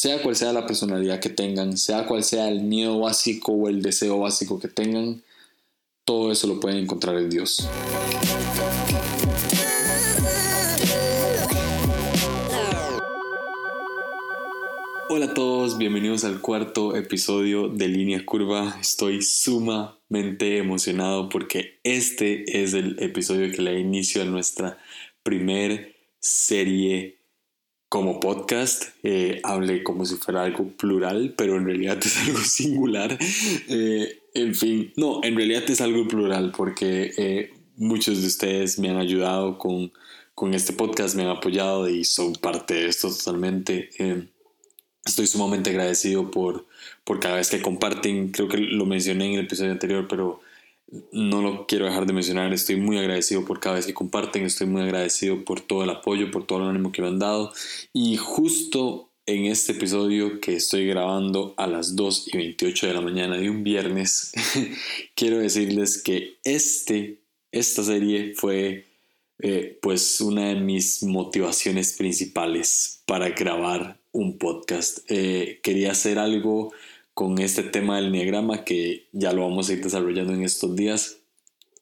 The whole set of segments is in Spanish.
sea cual sea la personalidad que tengan, sea cual sea el miedo básico o el deseo básico que tengan, todo eso lo pueden encontrar en Dios. Hola a todos, bienvenidos al cuarto episodio de Línea Curva. Estoy sumamente emocionado porque este es el episodio que le da inicio a nuestra primer serie como podcast. Eh, hablé como si fuera algo plural, pero en realidad es algo singular. Eh, en fin, no, en realidad es algo plural porque eh, muchos de ustedes me han ayudado con, con este podcast, me han apoyado y son parte de esto totalmente. Estoy sumamente agradecido por, por cada vez que comparten. Creo que lo mencioné en el episodio anterior, pero no lo quiero dejar de mencionar. Estoy muy agradecido por cada vez que comparten. Estoy muy agradecido por todo el apoyo, por todo el ánimo que me han dado. Y justo en este episodio que estoy grabando a las 2 y 28 de la mañana de un viernes, quiero decirles que este, esta serie fue eh, pues una de mis motivaciones principales para grabar un podcast. Eh, quería hacer algo con este tema del enneagrama que ya lo vamos a ir desarrollando en estos días.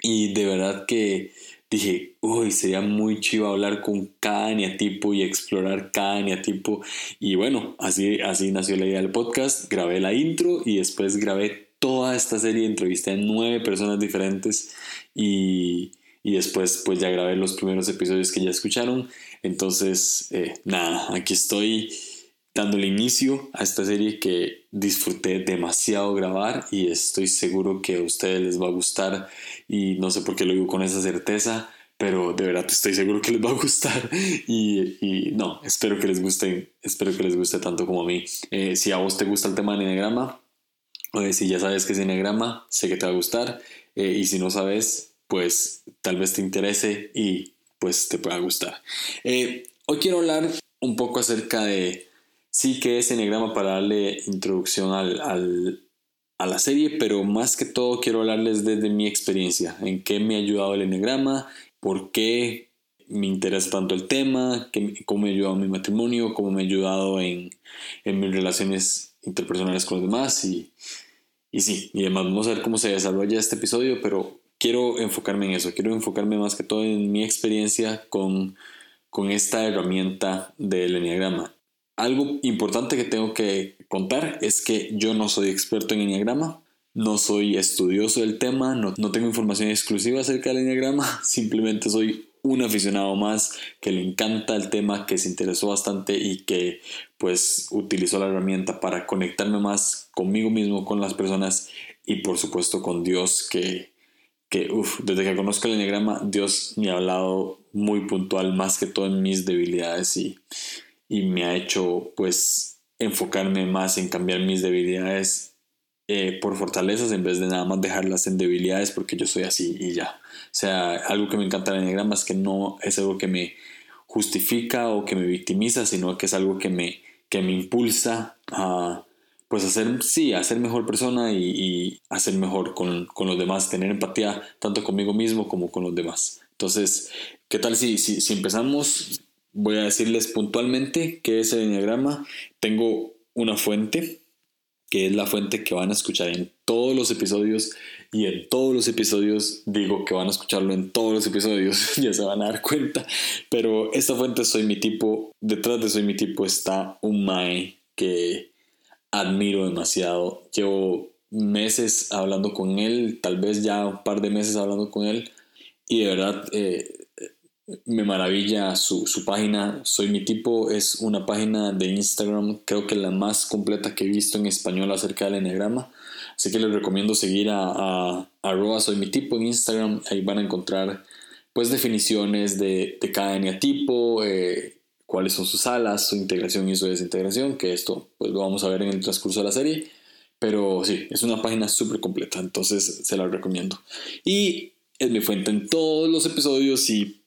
Y de verdad que dije, uy, sería muy chivo hablar con cada eneatipo y explorar cada eneatipo. Y bueno, así, así nació la idea del podcast. Grabé la intro y después grabé toda esta serie. Entrevisté a nueve personas diferentes y, y después pues ya grabé los primeros episodios que ya escucharon. Entonces, eh, nada, aquí estoy dándole inicio a esta serie que disfruté demasiado grabar y estoy seguro que a ustedes les va a gustar y no sé por qué lo digo con esa certeza, pero de verdad estoy seguro que les va a gustar y, no, espero que les guste, espero que les guste tanto como a mí. Eh, si a vos te gusta el tema del enegrama, o si ya sabes que es enegrama, sé que te va a gustar eh, y si no sabes, pues tal vez te interese y pues te pueda gustar. Eh, hoy quiero hablar un poco acerca de sí que es Enneagrama para darle introducción al, a la serie, pero más que todo quiero hablarles desde mi experiencia, en qué me ha ayudado el Enneagrama, por qué me interesa tanto el tema, cómo me ha ayudado en mi matrimonio, cómo me ha ayudado en, en mis relaciones interpersonales con los demás y, y sí, y además vamos a ver cómo se desarrolla este episodio, pero quiero enfocarme en eso, quiero enfocarme más que todo en mi experiencia con, con esta herramienta del Enneagrama algo importante que tengo que contar es que yo no soy experto en Enneagrama, no soy estudioso del tema, no, tengo información exclusiva acerca del Enneagrama, simplemente soy un aficionado más que le encanta el tema, que se interesó bastante y que pues utilizó la herramienta para conectarme más conmigo mismo, con las personas y por supuesto con Dios que, que desde que conozco el Enneagrama Dios me ha hablado muy puntual más que todo en mis debilidades y y me ha hecho pues enfocarme más en cambiar mis debilidades eh, por fortalezas en vez de nada más dejarlas en debilidades porque yo soy así y ya. O sea, algo que me encanta del enneagrama es que no es algo que me justifica o que me victimiza, sino que es algo que me, que me impulsa a pues hacer, sí, a ser mejor persona y, y hacer mejor con, con, los demás, tener empatía tanto conmigo mismo como con los demás. Entonces, ¿qué tal si, si, si empezamos voy a decirles puntualmente qué es el enneagrama. Tengo una fuente, que es la fuente que van a escuchar en todos los episodios. Y en todos los episodios digo que van a escucharlo en todos los episodios, ya se van a dar cuenta. Pero esta fuente soy mi tipo, detrás de soy mi tipo está un Mae que admiro demasiado. Llevo meses hablando con él, tal vez ya un par de meses hablando con él. Y de verdad, eh, me maravilla su, página. Soy mi tipo es una página de Instagram, creo que la más completa que he visto en español acerca del enneagrama. Así que les recomiendo seguir a, a, soy mi tipo en Instagram. Ahí van a encontrar pues definiciones de, de cada eneatipo, eh, cuáles son sus alas, su integración y su desintegración, que esto pues lo vamos a ver en el transcurso de la serie. Pero sí, es una página súper completa, entonces se la recomiendo. Y es mi fuente en todos los episodios y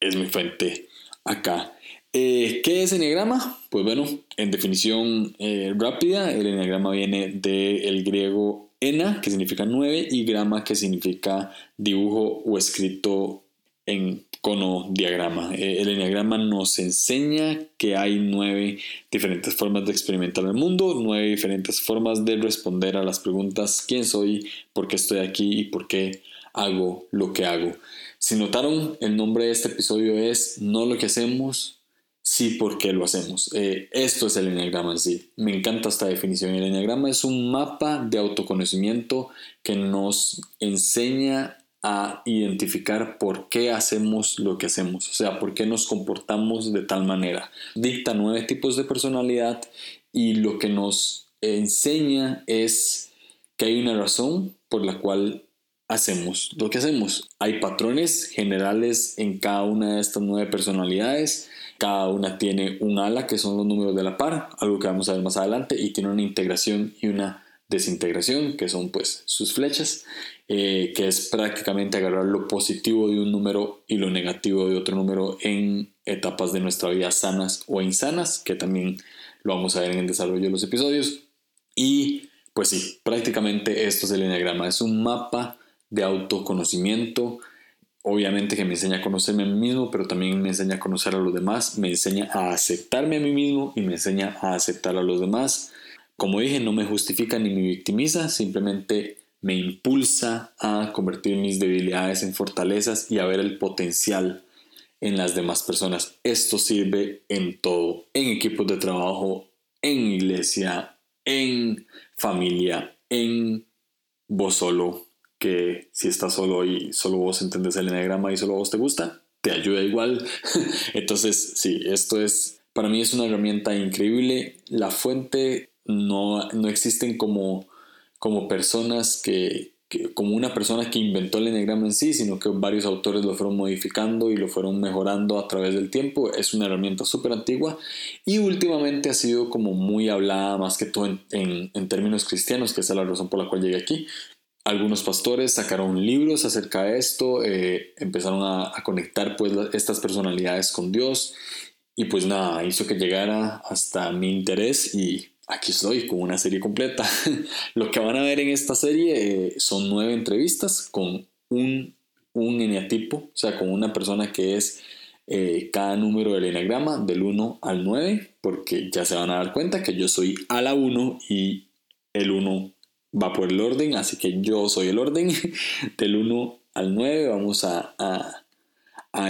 es mi fuente acá. Eh, ¿Qué es Enneagrama? Pues bueno, en definición eh, rápida, el Enneagrama viene del griego ena, que significa nueve, y grama, que significa dibujo o escrito en cono diagrama. Eh, el enneagrama nos enseña que hay nueve diferentes formas de experimentar el mundo, nueve diferentes formas de responder a las preguntas quién soy, por qué estoy aquí y por qué hago lo que hago. Si notaron, el nombre de este episodio es No lo que hacemos, sí por qué lo hacemos. Eh, esto es el enneagrama en sí. Me encanta esta definición. El enneagrama es un mapa de autoconocimiento que nos enseña a identificar por qué hacemos lo que hacemos, o sea, por qué nos comportamos de tal manera. Dicta nueve tipos de personalidad y lo que nos enseña es que hay una razón por la cual hacemos lo que hacemos. Hay patrones generales en cada una de estas nueve personalidades. Cada una tiene un ala, que son los números de la par, algo que vamos a ver más adelante, y tiene una integración y una desintegración, que son pues sus flechas. Eh, que es prácticamente agarrar lo positivo de un número y lo negativo de otro número en etapas de nuestra vida sanas o insanas, que también lo vamos a ver en el desarrollo de los episodios. Y pues sí, prácticamente esto es el enneagrama, es un mapa de autoconocimiento, obviamente que me enseña a conocerme a mí mismo, pero también me enseña a conocer a los demás, me enseña a aceptarme a mí mismo y me enseña a aceptar a los demás. Como dije, no me justifica ni me victimiza, simplemente me impulsa a convertir mis debilidades en fortalezas y a ver el potencial en las demás personas. Esto sirve en todo, en equipos de trabajo, en iglesia, en familia, en vos solo, que si estás solo y solo vos entendés el enagrama y solo vos te gusta, te ayuda igual. Entonces, sí, esto es, para mí es una herramienta increíble. La fuente no, no existen como como personas que, como una persona que inventó el enneagrama en sí, sino que varios autores lo fueron modificando y lo fueron mejorando a través del tiempo. Es una herramienta súper antigua y últimamente ha sido como muy hablada más que todo en, en, términos cristianos, que es la razón por la cual llegué aquí. Algunos pastores sacaron libros acerca de esto, eh, empezaron a, a, conectar pues estas personalidades con Dios y pues nada, hizo que llegara hasta mi interés y aquí estoy con una serie completa. Lo que van a ver en esta serie eh, son nueve entrevistas con un, un eneatipo, o sea, con una persona que es eh, cada número del eneagrama del 1 al 9, porque ya se van a dar cuenta que yo soy a la 1 y el 1 va por el orden, así que yo soy el orden del 1 al 9. Vamos a, a,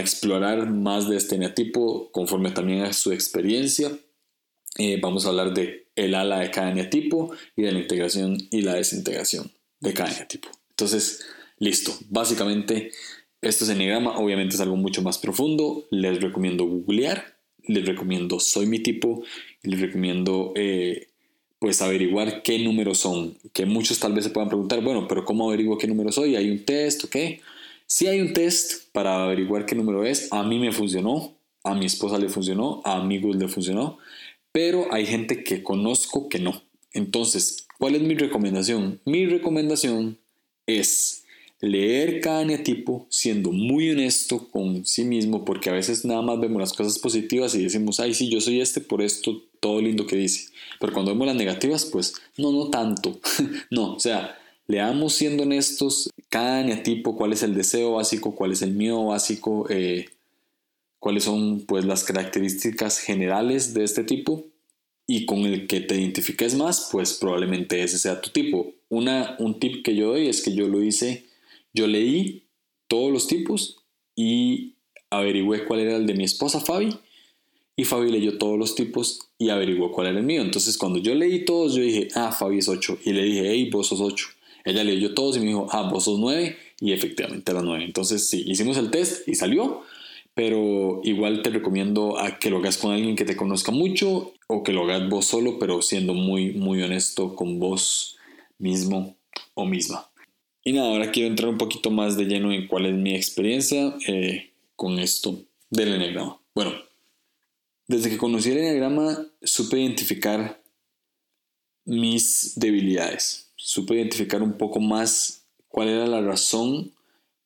explorar más de este eneatipo conforme también a su experiencia. Eh, vamos a hablar de el ala de cada eneatipo y de la integración y la desintegración de cada eneatipo. Entonces, listo. Básicamente, esto es enneagrama. Obviamente es algo mucho más profundo. Les recomiendo googlear. Les recomiendo soy mi tipo. Les recomiendo eh, pues averiguar qué números son. Que muchos tal vez se puedan preguntar, bueno, pero ¿cómo averiguo qué número soy? ¿Hay un test o qué? Si hay un test para averiguar qué número es, a mí me funcionó, a mi esposa le funcionó, a amigos le funcionó pero hay gente que conozco que no. Entonces, ¿cuál es mi recomendación? Mi recomendación es leer cada eneatipo siendo muy honesto con sí mismo, porque a veces nada más vemos las cosas positivas y decimos, ay, sí, yo soy este por esto, todo lindo que dice. Pero cuando vemos las negativas, pues no, no tanto. no, o sea, leamos siendo honestos cada eneatipo, cuál es el deseo básico, cuál es el miedo básico, eh, cuáles son pues las características generales de este tipo y con el que te identifiques más, pues probablemente ese sea tu tipo. Una, un tip que yo doy es que yo lo hice, yo leí todos los tipos y averigüé cuál era el de mi esposa Fabi y Fabi leyó todos los tipos y averiguó cuál era el mío. Entonces cuando yo leí todos, yo dije, ah, Fabi es 8 y le dije, hey, vos sos 8. Ella leyó todos y me dijo, ah, vos sos 9 y efectivamente era 9. Entonces sí, hicimos el test y salió pero igual te recomiendo a que lo hagas con alguien que te conozca mucho o que lo hagas vos solo, pero siendo muy, muy honesto con vos mismo o misma. Y nada, ahora quiero entrar un poquito más de lleno en cuál es mi experiencia eh, con esto del enneagrama. Bueno, desde que conocí el enneagrama supe identificar mis debilidades, supe identificar un poco más cuál era la razón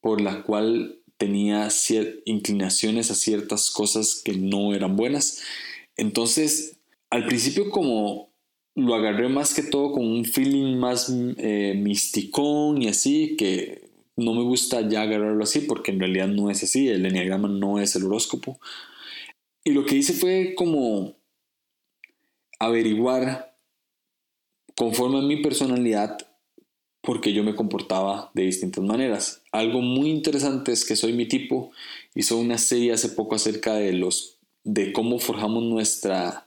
por la cual tenía inclinaciones a ciertas cosas que no eran buenas. Entonces, al principio como lo agarré más que todo con un feeling más eh, misticón y así, que no me gusta ya agarrarlo así porque en realidad no es así, el enneagrama no es el horóscopo. Y lo que hice fue como averiguar conforme a mi personalidad porque yo me comportaba de distintas maneras. Algo muy interesante es que soy mi tipo. Hizo una serie hace poco acerca de los de cómo forjamos nuestra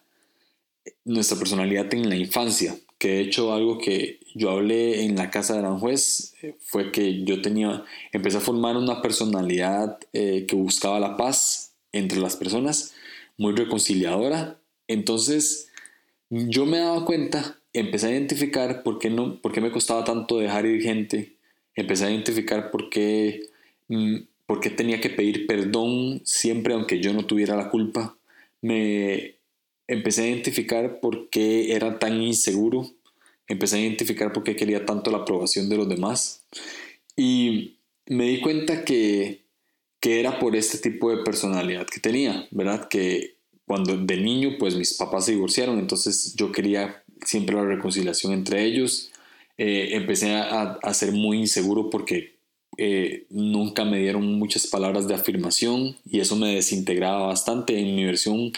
nuestra personalidad en la infancia. Que de hecho algo que yo hablé en la casa de Aranjuez eh, fue que yo tenía empecé a formar una personalidad eh, que buscaba la paz entre las personas, muy reconciliadora. Entonces yo me daba cuenta empecé a identificar por qué, no, por qué me costaba tanto dejar ir gente, empecé a identificar por qué, mm, por qué tenía que pedir perdón siempre aunque yo no tuviera la culpa, me empecé a identificar por qué era tan inseguro, empecé a identificar por qué quería tanto la aprobación de los demás. Y me di cuenta que, que era por este tipo de personalidad que tenía, ¿verdad? Que cuando de niño pues mis papás se divorciaron, entonces yo quería siempre la reconciliación entre ellos. Eh, empecé a, a, ser muy inseguro porque eh, nunca me dieron muchas palabras de afirmación y eso me desintegraba bastante. En mi versión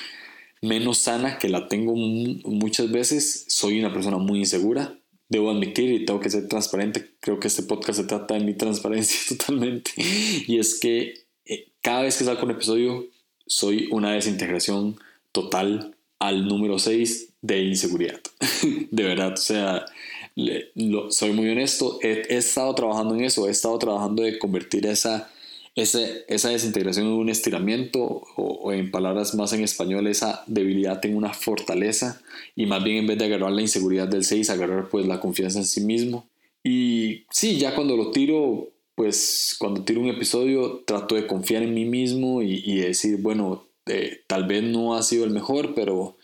menos sana, que la tengo muchas veces, soy una persona muy insegura. Debo admitir y tengo que ser transparente. Creo que este podcast se trata de mi transparencia totalmente. Y es que eh, cada vez que saco un episodio, soy una desintegración total al número 6 de inseguridad. de verdad, o sea, soy muy honesto, he, estado trabajando en eso, he estado trabajando de convertir esa, esa desintegración en un estiramiento o, en palabras más en español, esa debilidad en una fortaleza y más bien en vez de agarrar la inseguridad del 6, agarrar pues la confianza en sí mismo. Y sí, ya cuando lo tiro, pues cuando tiro un episodio trato de confiar en mí mismo y, decir, bueno, eh, tal vez no ha sido el mejor, pero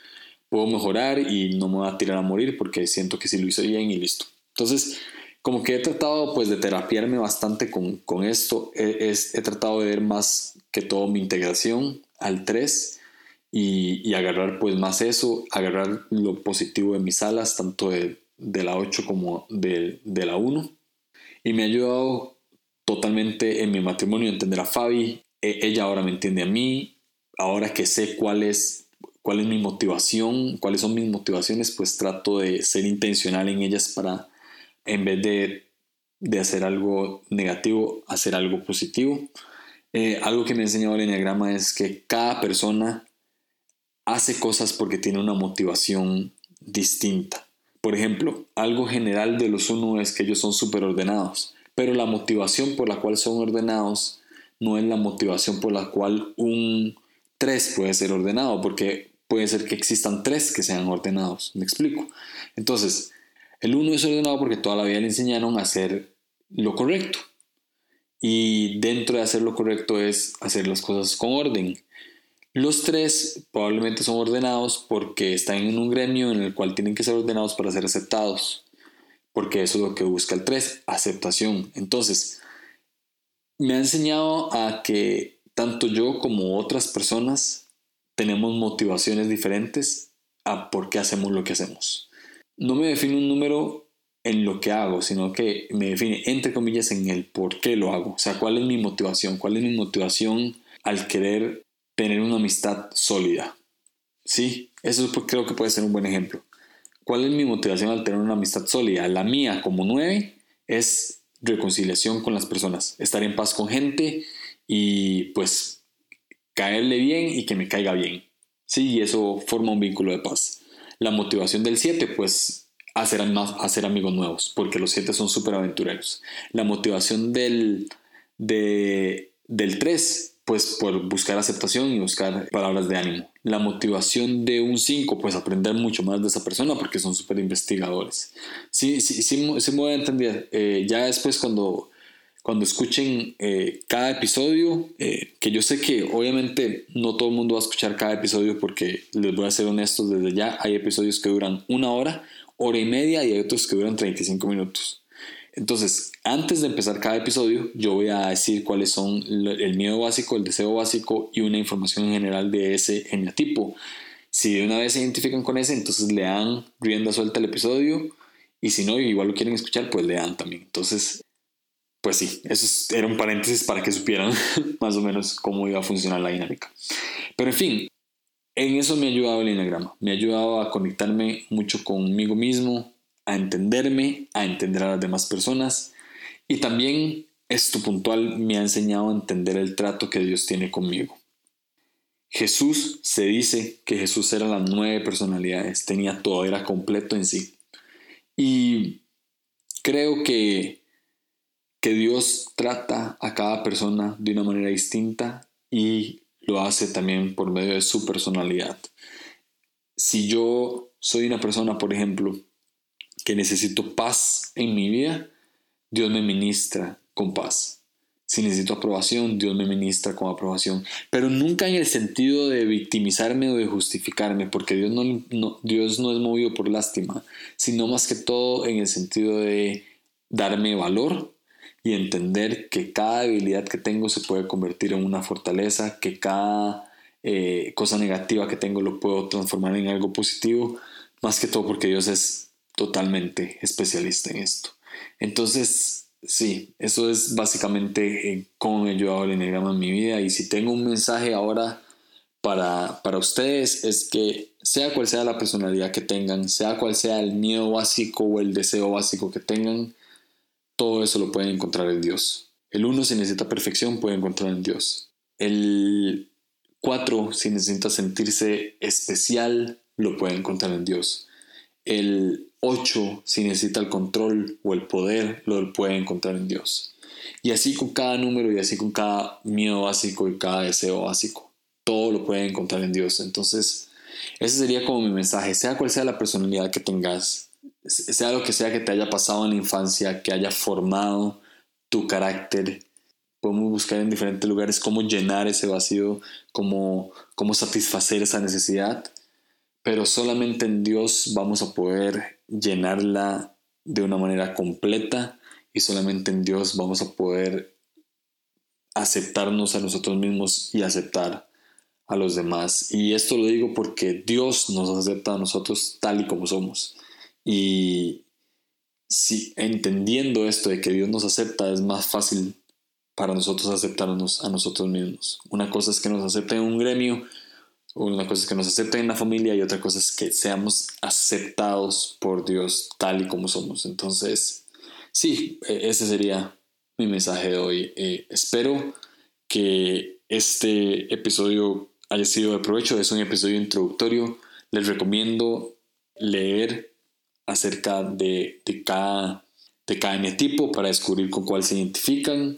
puedo mejorar y no me voy a tirar a morir porque siento que sí lo hice bien y listo. Entonces, como que he tratado pues de terapiarme bastante con, con esto, he, he, tratado de ver más que todo mi integración al 3 y, y, agarrar pues más eso, agarrar lo positivo de mis alas, tanto de, de la 8 como de, de la 1. Y me ha ayudado totalmente en mi matrimonio entender a Fabi, e, ella ahora me entiende a mí, ahora que sé cuál es cuál es mi motivación, cuáles son mis motivaciones, pues trato de ser intencional en ellas para, en vez de, de hacer algo negativo, hacer algo positivo. Eh, algo que me ha enseñado el Enneagrama es que cada persona hace cosas porque tiene una motivación distinta. Por ejemplo, algo general de los uno es que ellos son súper ordenados, pero la motivación por la cual son ordenados no es la motivación por la cual un 3 puede ser ordenado, porque puede ser que existan tres que sean ordenados. ¿Me explico? Entonces, el uno es ordenado porque toda la vida le enseñaron a hacer lo correcto. Y dentro de hacer lo correcto es hacer las cosas con orden. Los tres probablemente son ordenados porque están en un gremio en el cual tienen que ser ordenados para ser aceptados. Porque eso es lo que busca el 3, aceptación. Entonces, me ha enseñado a que tanto yo como otras personas tenemos motivaciones diferentes a por qué hacemos lo que hacemos. No me define un número en lo que hago, sino que me define, entre comillas, en el por qué lo hago. O sea, cuál es mi motivación, cuál es mi motivación al querer tener una amistad sólida. Sí, eso creo que puede ser un buen ejemplo. ¿Cuál es mi motivación al tener una amistad sólida? La mía, como nueve, es reconciliación con las personas, estar en paz con gente y pues caerle bien y que me caiga bien. Sí, y eso forma un vínculo de paz. La motivación del 7, pues hacer, hacer amigos nuevos, porque los 7 son súper aventureros. La motivación del, de, del 3, pues por buscar aceptación y buscar palabras de ánimo. La motivación de un 5, pues aprender mucho más de esa persona porque son súper investigadores. Sí, sí, sí, sí, me voy a entender. Eh, ya después cuando cuando escuchen eh, cada episodio, eh, que yo sé que obviamente no todo el mundo va a escuchar cada episodio porque les voy a ser honestos desde ya, hay episodios que duran una hora, hora y media y hay otros que duran 35 minutos. Entonces, antes de empezar cada episodio, yo voy a decir cuáles son el miedo básico, el deseo básico y una información en general de ese eneatipo. Si de una vez se identifican con ese, entonces le dan rienda suelta al episodio y si no, igual lo quieren escuchar, pues le dan también. Entonces, pues sí, eso era un paréntesis para que supieran más o menos cómo iba a funcionar la dinámica. Pero en fin, en eso me ha ayudado el enagrama. Me ha ayudado a conectarme mucho conmigo mismo, a entenderme, a entender a las demás personas. Y también esto puntual me ha enseñado a entender el trato que Dios tiene conmigo. Jesús se dice que Jesús era las nueve personalidades, tenía todo, era completo en sí. Y creo que, que Dios trata a cada persona de una manera distinta y lo hace también por medio de su personalidad. Si yo soy una persona, por ejemplo, que necesito paz en mi vida, Dios me ministra con paz. Si necesito aprobación, Dios me ministra con aprobación. Pero nunca en el sentido de victimizarme o de justificarme, porque Dios no, Dios no es movido por lástima, sino más que todo en el sentido de darme valor y entender que cada debilidad que tengo se puede convertir en una fortaleza, que cada eh, cosa negativa que tengo lo puedo transformar en algo positivo, más que todo porque Dios es totalmente especialista en esto. Entonces, sí, eso es básicamente eh, cómo ha ayudado el enneagrama en mi vida y si tengo un mensaje ahora para, para ustedes es que sea cual sea la personalidad que tengan, sea cual sea el miedo básico o el deseo básico que tengan, todo eso lo pueden encontrar en Dios. El 1 si necesita perfección puede encontrar en Dios. El 4 si necesita sentirse especial lo puede encontrar en Dios. El 8 si necesita el control o el poder lo puede encontrar en Dios. Y así con cada número y así con cada miedo básico y cada deseo básico. Todo lo puede encontrar en Dios. Entonces, ese sería como mi mensaje. Sea cual sea la personalidad que tengas, sea lo que sea que te haya pasado en la infancia, que haya formado tu carácter, podemos buscar en diferentes lugares cómo llenar ese vacío, cómo, cómo satisfacer esa necesidad, pero solamente en Dios vamos a poder llenarla de una manera completa y solamente en Dios vamos a poder aceptarnos a nosotros mismos y aceptar a los demás. Y esto lo digo porque Dios nos acepta a nosotros tal y como somos. Y si entendiendo esto de que Dios nos acepta, es más fácil para nosotros aceptarnos a nosotros mismos. Una cosa es que nos acepten en un gremio, una cosa es que nos acepten en la familia y otra cosa es que seamos aceptados por Dios tal y como somos. Entonces, sí, e, ese sería mi mensaje de hoy. Eh, espero que este episodio haya sido de provecho. Es un episodio introductorio. Les recomiendo leer acerca de, de, cada, de cada tipo para descubrir con cuál se identifican,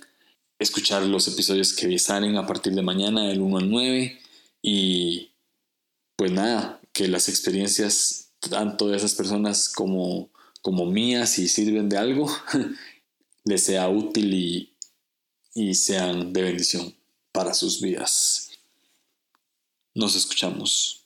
escuchar los episodios que salen a partir de mañana del 1 al 9 y pues nada, que las experiencias tanto de esas personas como, como mías, si sirven de algo, les sea útil y, y sean de bendición para sus vidas. Nos escuchamos.